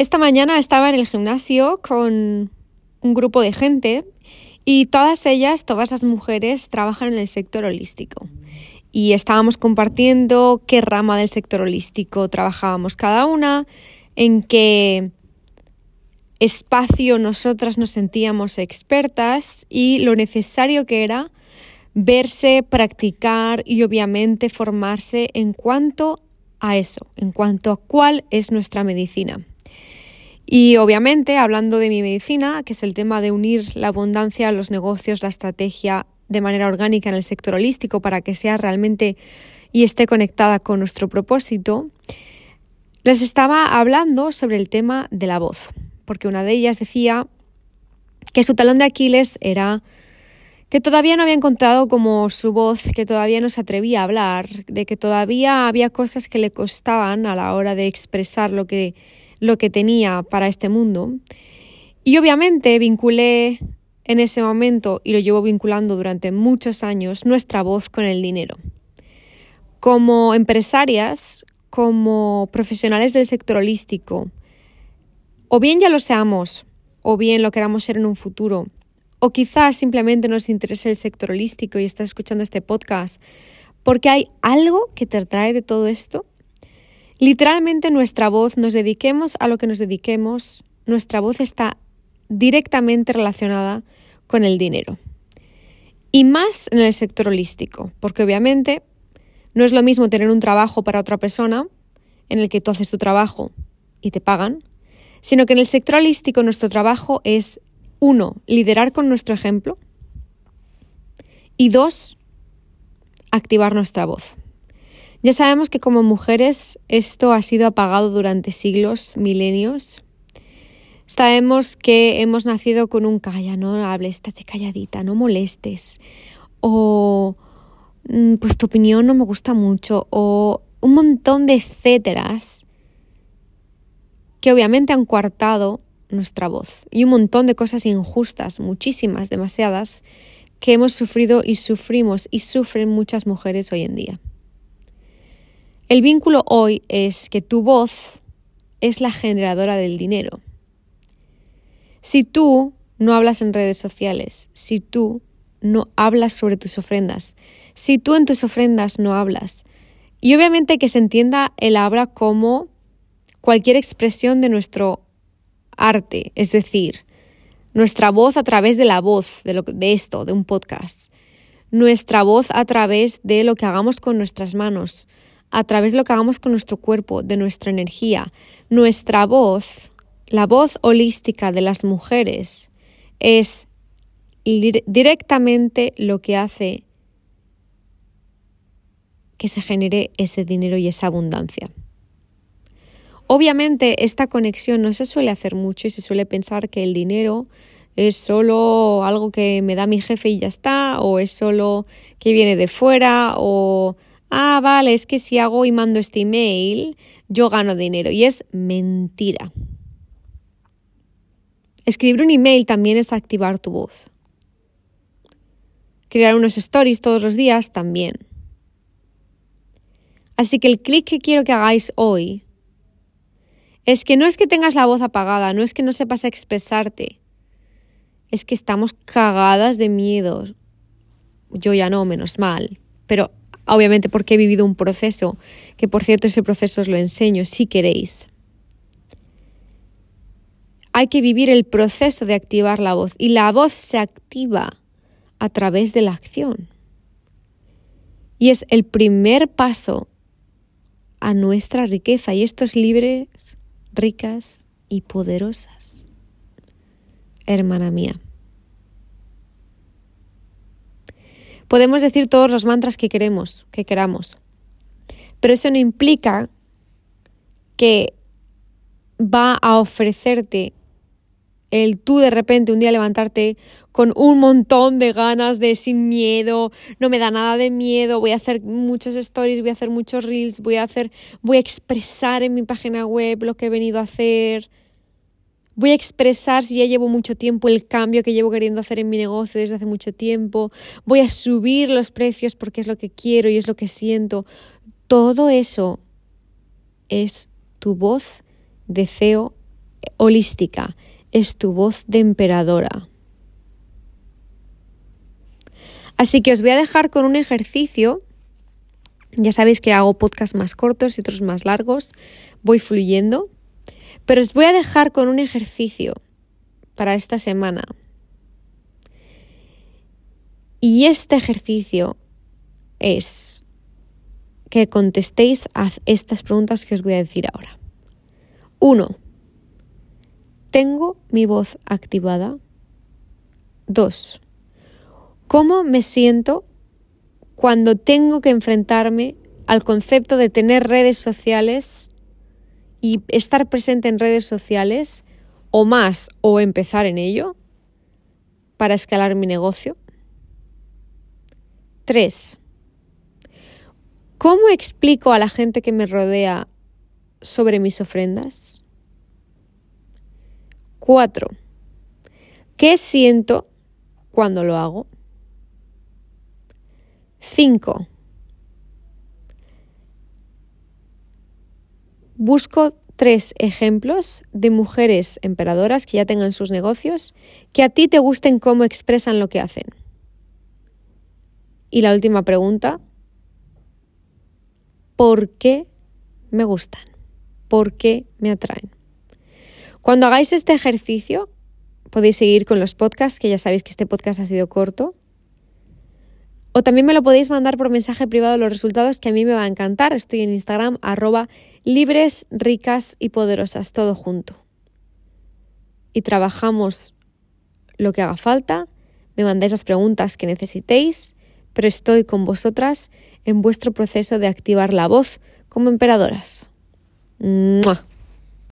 Esta mañana estaba en el gimnasio con un grupo de gente y todas ellas, todas las mujeres, trabajan en el sector holístico. Y estábamos compartiendo qué rama del sector holístico trabajábamos cada una, en qué espacio nosotras nos sentíamos expertas y lo necesario que era verse, practicar y obviamente formarse en cuanto a eso, en cuanto a cuál es nuestra medicina. Y obviamente, hablando de mi medicina, que es el tema de unir la abundancia, los negocios, la estrategia de manera orgánica en el sector holístico para que sea realmente y esté conectada con nuestro propósito, les estaba hablando sobre el tema de la voz, porque una de ellas decía que su talón de Aquiles era que todavía no había encontrado como su voz, que todavía no se atrevía a hablar, de que todavía había cosas que le costaban a la hora de expresar lo que lo que tenía para este mundo. Y obviamente vinculé en ese momento, y lo llevo vinculando durante muchos años, nuestra voz con el dinero. Como empresarias, como profesionales del sector holístico, o bien ya lo seamos, o bien lo queramos ser en un futuro, o quizás simplemente nos interese el sector holístico y estás escuchando este podcast porque hay algo que te trae de todo esto Literalmente nuestra voz, nos dediquemos a lo que nos dediquemos, nuestra voz está directamente relacionada con el dinero. Y más en el sector holístico, porque obviamente no es lo mismo tener un trabajo para otra persona en el que tú haces tu trabajo y te pagan, sino que en el sector holístico nuestro trabajo es, uno, liderar con nuestro ejemplo y dos, activar nuestra voz. Ya sabemos que como mujeres esto ha sido apagado durante siglos, milenios. Sabemos que hemos nacido con un calla, no hables, estate calladita, no molestes. O mm, pues tu opinión no me gusta mucho. O un montón de etcéteras que obviamente han coartado nuestra voz. Y un montón de cosas injustas, muchísimas, demasiadas, que hemos sufrido y sufrimos y sufren muchas mujeres hoy en día. El vínculo hoy es que tu voz es la generadora del dinero. Si tú no hablas en redes sociales, si tú no hablas sobre tus ofrendas, si tú en tus ofrendas no hablas, y obviamente que se entienda el habla como cualquier expresión de nuestro arte, es decir, nuestra voz a través de la voz, de, lo, de esto, de un podcast, nuestra voz a través de lo que hagamos con nuestras manos, a través de lo que hagamos con nuestro cuerpo, de nuestra energía. Nuestra voz, la voz holística de las mujeres, es directamente lo que hace que se genere ese dinero y esa abundancia. Obviamente esta conexión no se suele hacer mucho y se suele pensar que el dinero es solo algo que me da mi jefe y ya está, o es solo que viene de fuera, o ah, vale, es que si hago y mando este email, yo gano dinero. Y es mentira. Escribir un email también es activar tu voz. Crear unos stories todos los días también. Así que el clic que quiero que hagáis hoy es que no es que tengas la voz apagada, no es que no sepas expresarte, es que estamos cagadas de miedo. Yo ya no, menos mal, pero obviamente porque he vivido un proceso, que por cierto ese proceso os lo enseño si queréis. Hay que vivir el proceso de activar la voz y la voz se activa a través de la acción. Y es el primer paso a nuestra riqueza y estos libres, ricas y poderosas. Hermana mía. Podemos decir todos los mantras que queremos, que queramos, pero eso no implica que va a ofrecerte el tú de repente un día levantarte con un montón de ganas de sin miedo, no me da nada de miedo, voy a hacer muchos stories, voy a hacer muchos reels, voy a hacer voy a expresar en mi página web lo que he venido a hacer, Voy a expresar si ya llevo mucho tiempo el cambio que llevo queriendo hacer en mi negocio desde hace mucho tiempo. Voy a subir los precios porque es lo que quiero y es lo que siento. Todo eso es tu voz, deseo holística, es tu voz de emperadora. Así que os voy a dejar con un ejercicio. Ya sabéis que hago podcasts más cortos y otros más largos, voy fluyendo, pero os voy a dejar con un ejercicio para esta semana. Y este ejercicio es que contestéis a estas preguntas que os voy a decir ahora. Uno, ¿Tengo mi voz activada? Dos, ¿Cómo me siento cuando tengo que enfrentarme al concepto de tener redes sociales y estar presente en redes sociales o más o empezar en ello para escalar mi negocio? Tres, ¿Cómo explico a la gente que me rodea sobre mis ofrendas? 4. ¿Qué siento cuando lo hago? 5. Busco tres ejemplos de mujeres emperadoras que ya tengan sus negocios que a ti te gusten cómo expresan lo que hacen. Y la última pregunta, por qué me gustan, por qué me atraen. Cuando hagáis este ejercicio, podéis seguir con los podcasts, que ya sabéis que este podcast ha sido corto. O también me lo podéis mandar por mensaje privado los resultados que a mí me va a encantar. Estoy en Instagram arroba libres, ricas y poderosas, todo junto. Y trabajamos lo que haga falta, me mandáis las preguntas que necesitéis, pero estoy con vosotras en vuestro proceso de activar la voz como emperadoras.